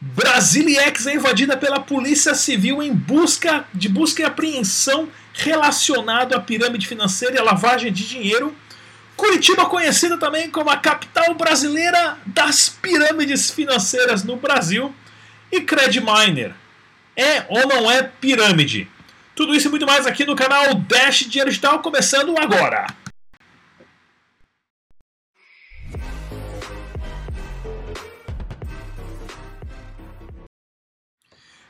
Brasiliex é invadida pela Polícia Civil em busca de busca e apreensão relacionado à pirâmide financeira e à lavagem de dinheiro. Curitiba conhecida também como a capital brasileira das pirâmides financeiras no Brasil. E Credminer é ou não é pirâmide? Tudo isso e muito mais aqui no canal Dash Dinheiro Digital, começando agora.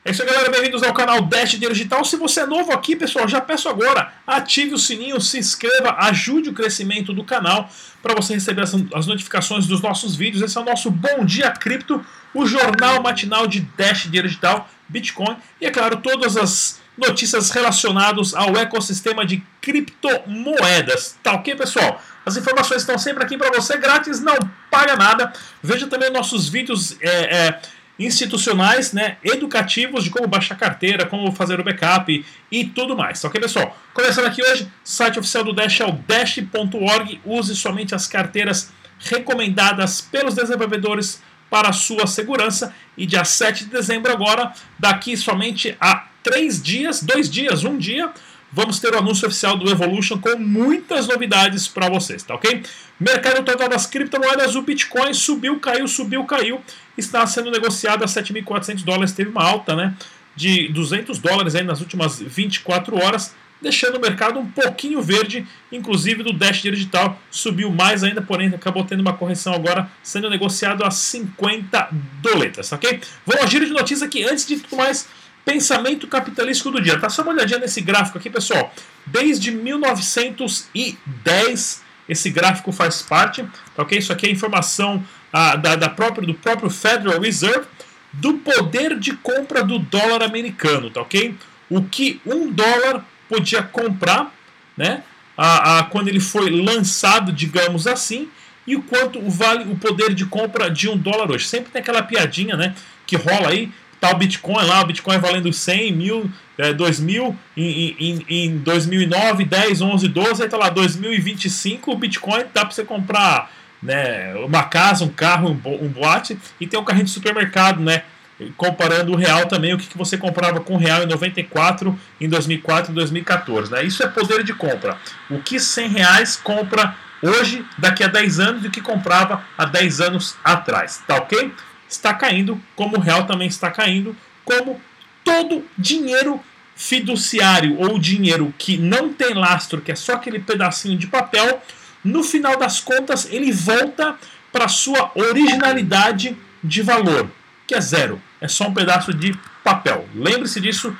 É isso aí, galera. Bem-vindos ao canal Dash Dinheiro Digital. Se você é novo aqui, pessoal, já peço agora, ative o sininho, se inscreva, ajude o crescimento do canal para você receber as, notificações dos nossos vídeos. Esse é o nosso Bom Dia Cripto, o jornal matinal de Dash Dinheiro Digital, Bitcoin e, é claro, todas as notícias relacionadas ao ecossistema de criptomoedas. Tá ok, pessoal? As informações estão sempre aqui para você, grátis, não paga nada. Veja também nossos vídeos. É, é, institucionais, né, educativos de como baixar carteira, como fazer o backup e tudo mais. Ok, pessoal? Começando aqui hoje, site oficial do Dash é o dash.org. Use somente as carteiras recomendadas pelos desenvolvedores para sua segurança. E dia 7 de dezembro agora, daqui somente a três dias, dois dias, um dia, vamos ter o anúncio oficial do Evolution com muitas novidades para vocês, tá ok? Mercado total das criptomoedas, o Bitcoin subiu, caiu, subiu, caiu, está sendo negociado a 7.400 dólares, teve uma alta, né, de 200 dólares aí nas últimas 24 horas, deixando o mercado um pouquinho verde, inclusive do Dash Digital subiu mais ainda, porém acabou tendo uma correção agora, sendo negociado a 50 doletas, ok? Vamos ao giro de notícias aqui, antes de tudo mais, pensamento capitalístico do dia. Tá só uma olhadinha nesse gráfico aqui, pessoal. Desde 1910 esse gráfico faz parte, tá ok? Isso aqui é informação ah, da, da própria, do próprio Federal Reserve do poder de compra do dólar americano, tá ok? O que um dólar podia comprar, né? Ah, ah, quando ele foi lançado, digamos assim, e o quanto vale o poder de compra de um dólar hoje. Sempre tem aquela piadinha, né? Que rola aí O Bitcoin lá, o Bitcoin valendo 100 mil, é, 2 mil em, em, em 2009, 10, 11, 12, aí tá lá 2025, o Bitcoin dá para você comprar né, uma casa, um carro, um, um boate e tem um carrinho de supermercado, né? Comparando o real também, o que, que você comprava com real em 94, em 2004 e 2014. Né? Isso é poder de compra. O que 100 reais compra hoje, daqui a 10 anos, do que comprava há 10 anos atrás. Tá ok? Está caindo, como o real também está caindo, como todo dinheiro fiduciário ou dinheiro que não tem lastro, que é só aquele pedacinho de papel, no final das contas ele volta para sua originalidade de valor, que é zero, é só um pedaço de papel. Lembre-se disso,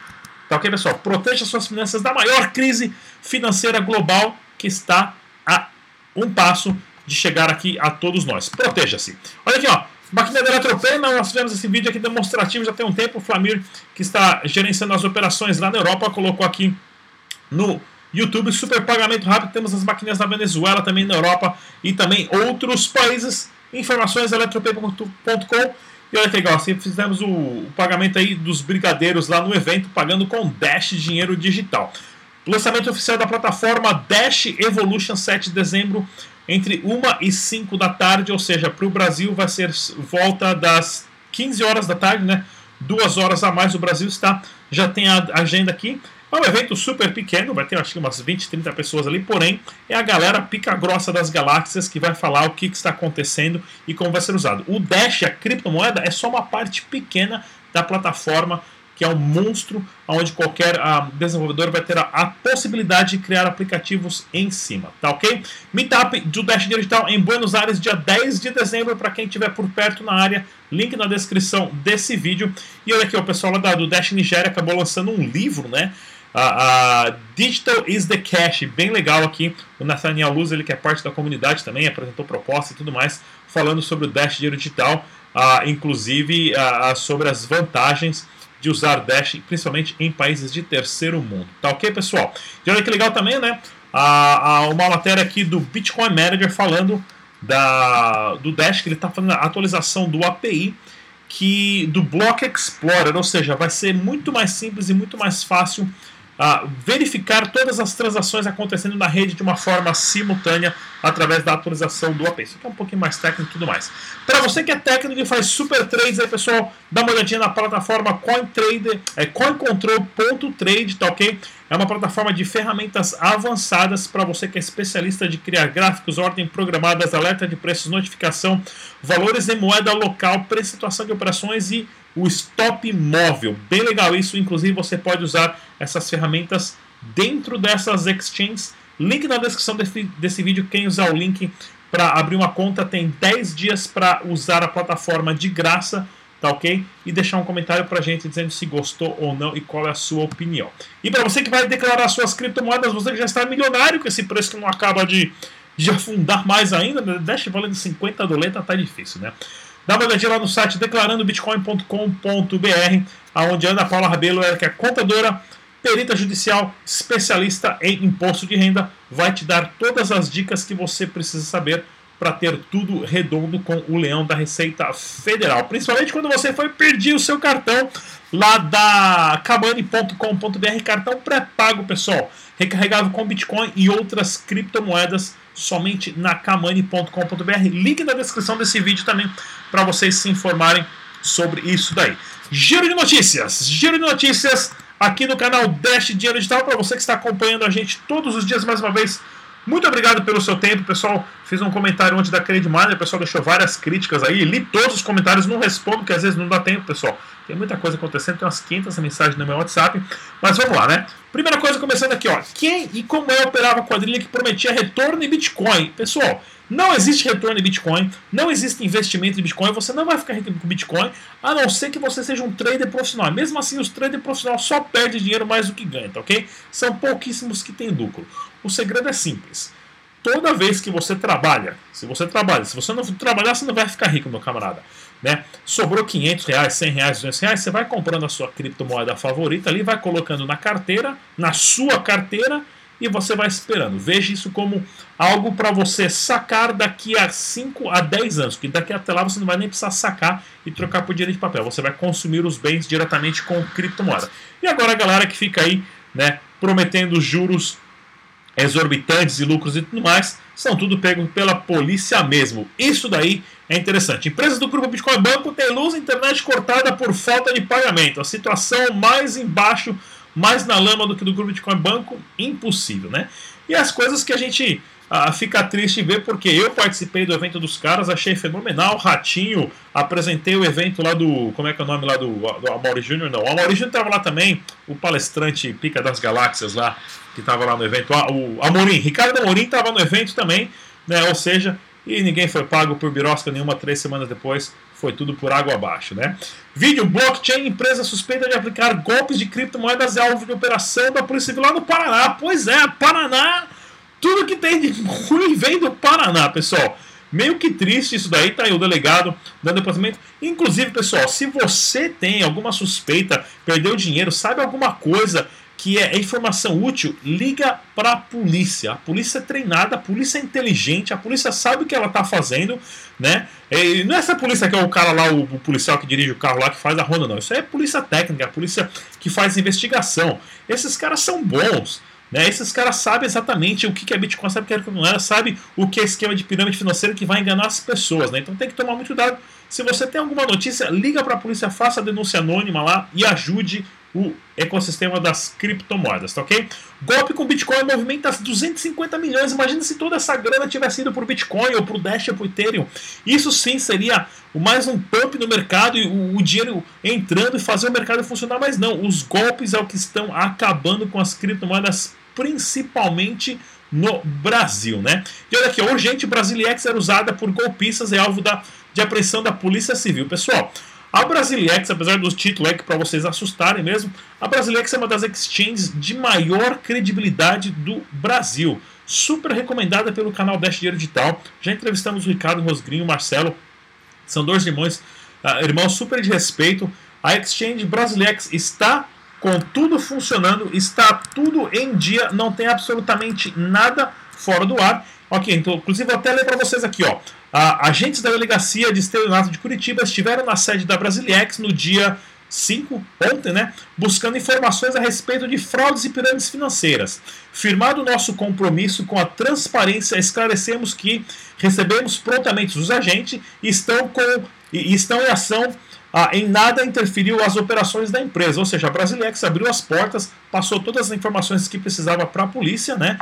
tá ok, pessoal? Proteja suas finanças da maior crise financeira global que está a um passo de chegar aqui a todos nós. Proteja-se. Olha aqui, ó. Máquina da Eletropema, nós fizemos esse vídeo aqui demonstrativo já tem um tempo. O Flamir, que está gerenciando as operações lá na Europa, colocou aqui no YouTube. Super pagamento rápido. Temos as máquinas na Venezuela, também na Europa e também outros países. Informações eletropema.com. E olha que legal, assim, fizemos o, o, pagamento aí dos brigadeiros lá no evento, pagando com Dash Dinheiro Digital. Lançamento oficial da plataforma Dash Evolution 7 de dezembro entre 1 e 5 da tarde, ou seja, para o Brasil vai ser volta das 15 horas da tarde, né? Duas horas a mais o Brasil está. Já tem a agenda aqui. É um evento super pequeno, vai ter acho que umas 20, 30 pessoas ali, porém é a galera pica grossa das galáxias que vai falar o que, que está acontecendo e como vai ser usado. O Dash, a criptomoeda, é só uma parte pequena da plataforma que é um monstro onde qualquer uh, desenvolvedor vai ter a, a, possibilidade de criar aplicativos em cima, tá ok? Meetup do Dash Digital em Buenos Aires, dia 10 de dezembro, para quem estiver por perto na área, link na descrição desse vídeo. E olha aqui, o pessoal lá do Dash Nigéria acabou lançando um livro, né? Uh, uh, Digital is the Cash, bem legal aqui. O Nathaniel Luz, ele que é parte da comunidade também, apresentou proposta e tudo mais, falando sobre o Dash Digital, uh, inclusive sobre as vantagens de usar Dash, principalmente em países de terceiro mundo. Tá ok, pessoal? E olha que legal também, né? A, a, uma matéria aqui do Bitcoin Manager falando da, do Dash, que ele está fazendo a atualização do API que do Block Explorer, ou seja, vai ser muito mais simples e muito mais fácil uh, verificar todas as transações acontecendo na rede de uma forma simultânea através da atualização do AP. Isso aqui é um pouquinho mais técnico e tudo mais. Para você que é técnico e faz super trades, aí pessoal, dá uma olhadinha na plataforma CoinTrader, é coincontrol.trade, tá ok? É uma plataforma de ferramentas avançadas para você que é especialista de criar gráficos, ordem programadas, alerta de preços, notificação, valores em moeda local, pré-situação de operações e o stop móvel. Bem legal isso, inclusive você pode usar essas ferramentas dentro dessas exchanges. Link na descrição desse, desse vídeo. Quem usar o link para abrir uma conta tem 10 dias para usar a plataforma de graça tá ok? E deixar um comentário pra gente dizendo se gostou ou não e qual é a sua opinião. E para você que vai declarar suas criptomoedas, você que já está milionário com esse preço que não acaba de, de afundar mais ainda? Dash valendo 50 doleta tá difícil, né? Dá uma olhadinha lá no site declarandobitcoin.com.br, aonde Ana Paula Rabelo, que é contadora, perita judicial, especialista em imposto de renda, vai te dar todas as dicas que você precisa saber para ter tudo redondo com o leão da Receita Federal. Principalmente quando você foi perder o seu cartão lá da Kamani.com.br, cartão pré-pago, pessoal. Recarregável com Bitcoin e outras criptomoedas somente na Kamani.com.br. Link na descrição desse vídeo também para vocês se informarem sobre isso daí. Giro de notícias. Giro de notícias aqui no canal Dash Dinheiro Digital para você que está acompanhando a gente todos os dias mais uma vez muito obrigado pelo seu tempo, pessoal. Fiz um comentário antes da Credit Miner, o pessoal deixou várias críticas aí. Li todos os comentários, não respondo, porque às vezes não dá tempo, pessoal. Tem muita coisa acontecendo, tem umas 500 mensagens no meu WhatsApp. Mas vamos lá, né? Primeira coisa, começando aqui, ó. Quem e como é operava a quadrilha que prometia retorno em Bitcoin? Pessoal, não existe retorno em Bitcoin, não existe investimento em Bitcoin, você não vai ficar rico com Bitcoin, a não ser que você seja um trader profissional. Mesmo assim, os traders profissionais só perdem dinheiro mais do que ganham, tá ok? São pouquíssimos que têm lucro. O segredo é simples. Toda vez que você trabalha, se você trabalha, se você não trabalhar, você não vai ficar rico, meu camarada. Né? Sobrou 500 reais, 100 reais, 200 reais, você vai comprando a sua criptomoeda favorita ali, vai colocando na carteira, na sua carteira, e você vai esperando. Veja isso como algo para você sacar daqui a 5 a 10 anos, porque daqui até lá você não vai nem precisar sacar e trocar por dinheiro de papel. Você vai consumir os bens diretamente com criptomoeda. E agora a galera que fica aí, né, prometendo juros exorbitantes e lucros e tudo mais, são tudo pegos pela polícia mesmo. Isso daí é interessante. Empresas do grupo Bitcoin Banco têm luz e internet cortada por falta de pagamento. A situação mais embaixo mais na lama do que do grupo Bitcoin Banco, impossível, né? E as coisas que a gente ah, fica triste ver, porque eu participei do evento dos caras, achei fenomenal, Ratinho, apresentei o evento lá do, como é que é o nome lá do, do Amaury Júnior, não, o Amaury Júnior estava lá também, o palestrante Pica das Galáxias lá, que estava lá no evento, ah, o Amorim, Ricardo Amorim estava no evento também, né, ou seja, e ninguém foi pago por birosca nenhuma três semanas depois, foi tudo por água abaixo, né? Vídeo, blockchain, empresa suspeita de aplicar golpes de criptomoedas é alvo de operação da Polícia Civil lá no Paraná. Pois é, Paraná, tudo que tem de ruim vem do Paraná, pessoal. Meio que triste isso daí, tá aí o delegado dando depoimento. Inclusive, pessoal, se você tem alguma suspeita, perdeu dinheiro, sabe alguma coisa que é informação útil, liga para a polícia. A polícia é treinada, a polícia é inteligente, a polícia sabe o que ela está fazendo, né? E não é essa polícia que é o cara lá, o, o, policial que dirige o carro lá que faz a ronda, não. Isso é polícia técnica, a polícia que faz investigação. Esses caras são bons. Né? Esses caras sabem exatamente o que é Bitcoin, sabe o que é não era, sabe o que é esquema de pirâmide financeira que vai enganar as pessoas. Né? Então tem que tomar muito cuidado. Se você tem alguma notícia, liga para a polícia, faça a denúncia anônima lá e ajude o ecossistema das criptomoedas, tá ok? Golpe com Bitcoin movimenta 250 milhões. Imagina se toda essa grana tivesse ido para o Bitcoin ou para o Dash ou para o Ethereum. Isso sim seria mais um pump no mercado e o, o, dinheiro entrando e fazer o mercado funcionar, mas não. Os golpes é o que estão acabando com as criptomoedas, principalmente no Brasil, né? E olha aqui, urgente Brasilex era usada por golpistas e é alvo da, de apreensão da Polícia Civil. Pessoal, a Brasilex, apesar dos títulos é para vocês assustarem mesmo, a Brasilex é uma das exchanges de maior credibilidade do Brasil. Super recomendada pelo canal Dash Dinheiro Digital. Já entrevistamos o Ricardo Rosgrinho, o Marcelo. São dois irmãos, uh, irmãos super de respeito. A exchange Brasilex está com tudo funcionando, está tudo em dia, não tem absolutamente nada fora do ar. Ok, então, inclusive vou até ler para vocês aqui, ó. agentes da delegacia de estelionato de Curitiba estiveram na sede da Brasilex no dia 5, ontem, né, buscando informações a respeito de fraudes e pirâmides financeiras. Firmado nosso compromisso com a transparência, esclarecemos que recebemos prontamente os agentes e estão, com, e estão em ação ah, em nada interferiu as operações da empresa. Ou seja, a Brasilex abriu as portas, passou todas as informações que precisava para a polícia, né?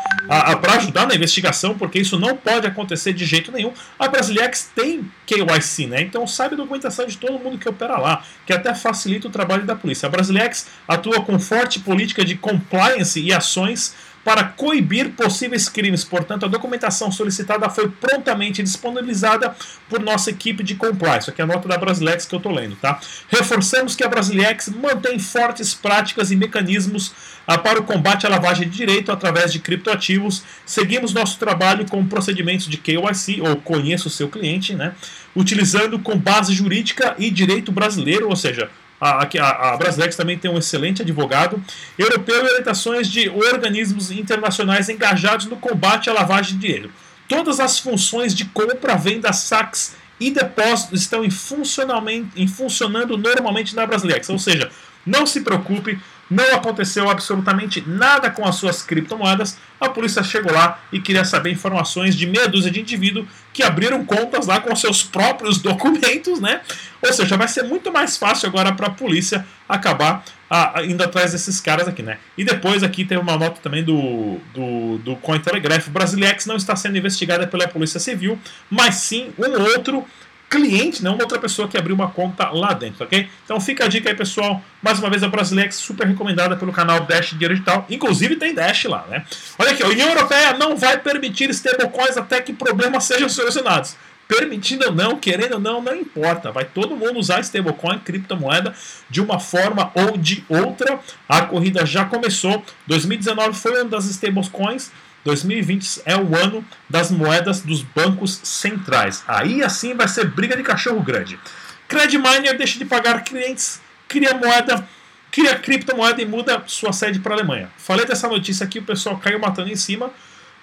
para ajudar na investigação, porque isso não pode acontecer de jeito nenhum. A Brasilex tem KYC, né? Então sabe a documentação de todo mundo que opera lá, que até facilita o trabalho da polícia. A Brasilex atua com forte política de compliance e ações para coibir possíveis crimes. Portanto, a documentação solicitada foi prontamente disponibilizada por nossa equipe de compliance. Aqui é a nota da Brasilex que eu estou lendo, tá? Reforçamos que a Brasilex mantém fortes práticas e mecanismos ah, para o combate à lavagem de direito através de criptoativos. Seguimos nosso trabalho com procedimentos de KYC, ou conheça o seu cliente, né? Utilizando com base jurídica e direito brasileiro, ou seja, a, a, a Brasilex também tem um excelente advogado europeu e orientações de organismos internacionais engajados no combate à lavagem de dinheiro. Todas as funções de compra, venda, saques e depósitos estão em, em funcionando normalmente na Brasilex. Ou seja, não se preocupe, não aconteceu absolutamente nada com as suas criptomoedas. A polícia chegou lá e queria saber informações de meia dúzia de indivíduos que abriram contas lá com seus próprios documentos, né? Ou seja, vai ser muito mais fácil agora para a polícia acabar a, a, indo atrás desses caras aqui, né? E depois aqui tem uma nota também do, do, do Cointelegraph. Brasilex não está sendo investigada pela Polícia Civil, mas sim um outro cliente, não outra pessoa que abriu uma conta lá dentro, ok? Então fica a dica aí, pessoal. Mais uma vez, a Brasilex super recomendada pelo canal Dash Dinheiro Digital. Inclusive tem Dash lá, né? Olha aqui, a União Europeia não vai permitir stablecoins até que problemas sejam solucionados. Permitindo ou não, querendo ou não, não importa. Vai todo mundo usar stablecoin, criptomoeda, de uma forma ou de outra. A corrida já começou. 2019 foi uma das stablecoins 2020 é o ano das moedas dos bancos centrais. Aí assim vai ser briga de cachorro grande. Credit Miner deixa de pagar clientes, cria moeda, cria criptomoeda e muda sua sede para a Alemanha. Falei dessa notícia aqui, o pessoal caiu matando em cima.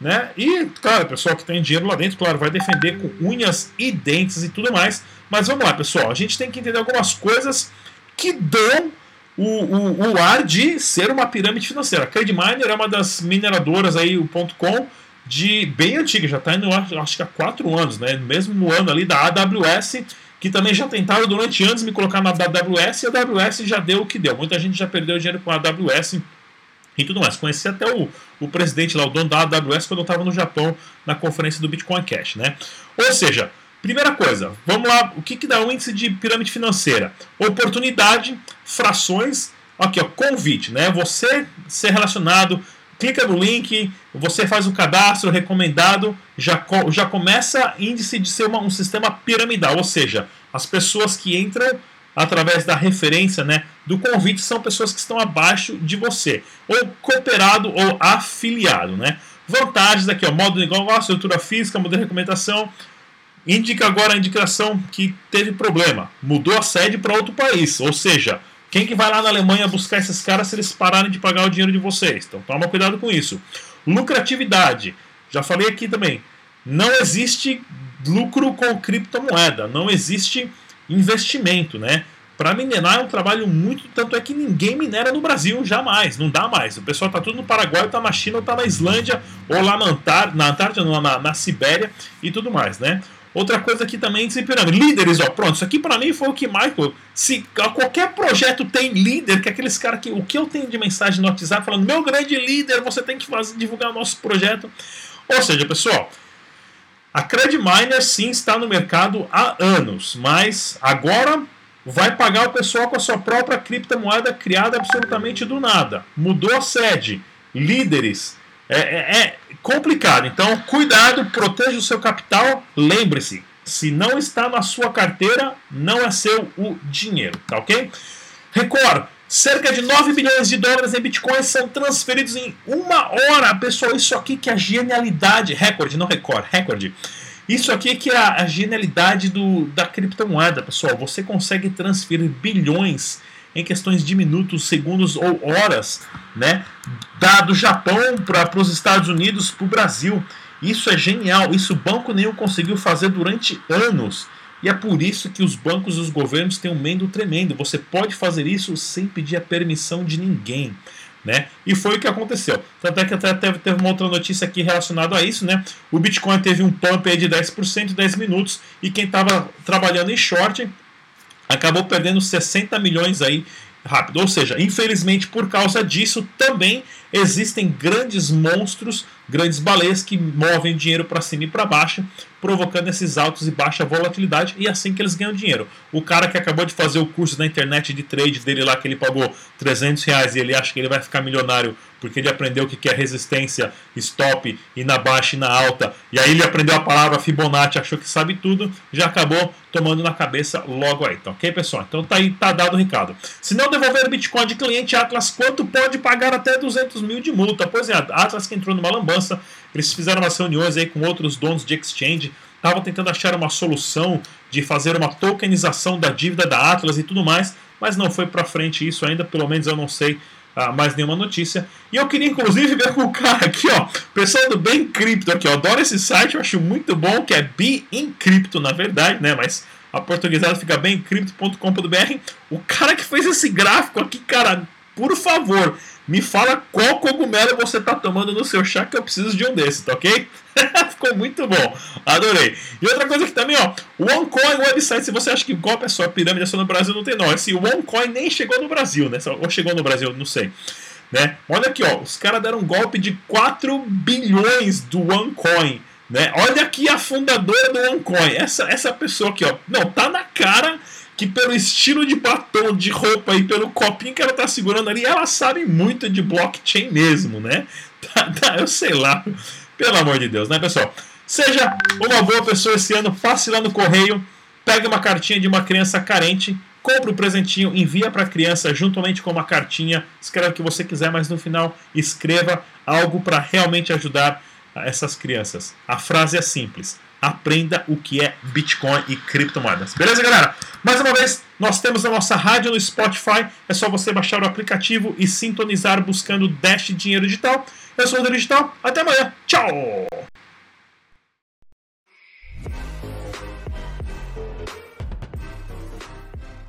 Né? E, claro, pessoal que tem dinheiro lá dentro, claro, vai defender com unhas e dentes e tudo mais. Mas vamos lá, pessoal, a gente tem que entender algumas coisas que dão o, o, o ar de ser uma pirâmide financeira. A Credminer é uma das mineradoras aí, o .com, de bem antiga, já está indo acho que há quatro anos, né? No mesmo ano ali da AWS, que também já tentaram durante anos me colocar na AWS e a AWS já deu o que deu. Muita gente já perdeu dinheiro com a AWS e tudo mais. Conheci até o, o presidente lá, o dono da AWS, quando eu estava no Japão na conferência do Bitcoin Cash, né? Ou seja, Primeira coisa, vamos lá, o que, que dá o índice de pirâmide financeira? Oportunidade, frações, aqui ó, convite, né? Você ser relacionado, clica no link, você faz o cadastro recomendado, já, já começa índice de ser uma, um sistema piramidal, ou seja, as pessoas que entram através da referência né, do convite são pessoas que estão abaixo de você, ou cooperado ou afiliado. Né? Vantagens aqui, ó, modo de negócio, estrutura física, modelo de recomendação, indica agora a indicação que teve problema, mudou a sede para outro país, ou seja, quem que vai lá na Alemanha buscar esses caras se eles pararem de pagar o dinheiro de vocês? Então toma cuidado com isso. Lucratividade, já falei aqui também, não existe lucro com criptomoeda, não existe investimento, né? Para minerar é um trabalho muito. Tanto é que ninguém minera no Brasil, jamais, não dá mais. O pessoal tá tudo no Paraguai, tá na China, tá na Islândia, ou lá na, Antar na Antártida, não, na, na Sibéria e tudo mais, né? Outra coisa aqui também de pirâmide. Líderes, ó, pronto, isso aqui para mim foi o que mais. Se qualquer projeto tem líder, que é aqueles caras que. O que eu tenho de mensagem no WhatsApp falando, meu grande líder, você tem que fazer, divulgar o nosso projeto. Ou seja, pessoal, a Credminer sim está no mercado há anos, mas agora vai pagar o pessoal com a sua própria criptomoeda criada absolutamente do nada. Mudou a sede. Líderes é, é, é complicado. Então, cuidado, proteja o seu capital. Lembre-se, se não está na sua carteira, não é seu o dinheiro, tá ok? Record, cerca de 9 bilhões de dólares em bitcoins são transferidos em uma hora. Pessoal, isso aqui que é a genialidade, recorde, não recorde, recorde. Isso aqui que é a, genialidade do, da criptomoeda, pessoal. Você consegue transferir bilhões em questões de minutos, segundos ou horas, né? Da do Japão para os Estados Unidos, para o Brasil. Isso é genial. Isso banco nenhum conseguiu fazer durante anos. E é por isso que os bancos e os governos têm um medo tremendo. Você pode fazer isso sem pedir a permissão de ninguém. Né? E foi o que aconteceu. Tanto é que até teve, teve uma outra notícia aqui relacionada a isso, né? O Bitcoin teve um pump de 10% em 10 minutos e quem estava trabalhando em short acabou perdendo 60 milhões aí rápido. Ou seja, infelizmente por causa disso também existem grandes monstros, grandes baleias que movem dinheiro para cima e para baixo, provocando esses altos e baixa volatilidade e é assim que eles ganham dinheiro. O cara que acabou de fazer o curso na internet de trade dele lá que ele pagou 300 reais e ele acha que ele vai ficar milionário porque ele aprendeu o que é resistência, stop, e na baixa e na alta, e aí ele aprendeu a palavra Fibonacci, achou que sabe tudo, já acabou tomando na cabeça logo aí, tá ok, pessoal? Então tá aí, tá dado o recado. Se não devolver Bitcoin de cliente Atlas, quanto pode pagar até 200 mil de multa? Pois é, Atlas que entrou numa lambança, eles fizeram umas reuniões aí com outros donos de exchange, estavam tentando achar uma solução de fazer uma tokenização da dívida da Atlas e tudo mais, mas não foi para frente isso ainda, pelo menos eu não sei ah, mais nenhuma notícia. E eu queria inclusive ver com o cara aqui, ó, pessoal do Bem Cripto aqui, ó, adoro esse site, eu acho muito bom, que é Be Encrypto, na verdade, né, mas a portuguesada fica bemcrypto.com.br. O cara que fez esse gráfico aqui, cara, por favor, me fala qual cogumelo você está tomando no seu chá que eu preciso de um desses, tá ok? Ficou muito bom, adorei. E outra coisa aqui também, ó, o OneCoin website, se você acha que golpe é só pirâmide é só no Brasil, não tem não. Esse OneCoin nem chegou no Brasil, né? Ou chegou no Brasil, não sei. Né? Olha aqui, ó, os caras deram um golpe de 4 bilhões do OneCoin. Né? Olha aqui a fundadora do OneCoin, essa, essa pessoa aqui, ó. Não, tá na cara que pelo estilo de batom, de roupa e pelo copinho que ela tá segurando ali, ela sabe muito de blockchain mesmo, né? Tá, tá, eu sei lá. Pelo amor de Deus, né, pessoal? Seja uma boa pessoa esse ano, passe lá no correio, pegue uma cartinha de uma criança carente, compre o um presentinho, envia para a criança juntamente com uma cartinha, escreva o que você quiser, mas no final escreva algo para realmente ajudar essas crianças. A frase é simples: aprenda o que é Bitcoin e criptomoedas. Beleza, galera? Mais uma vez, nós temos a nossa rádio no Spotify. É só você baixar o aplicativo e sintonizar buscando Dash Dinheiro Digital. Eu sou o Digital. Até amanhã. Tchau!